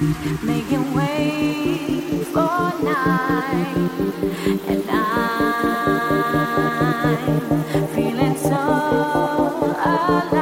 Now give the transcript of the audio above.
making way for night, and I'm feeling so alive.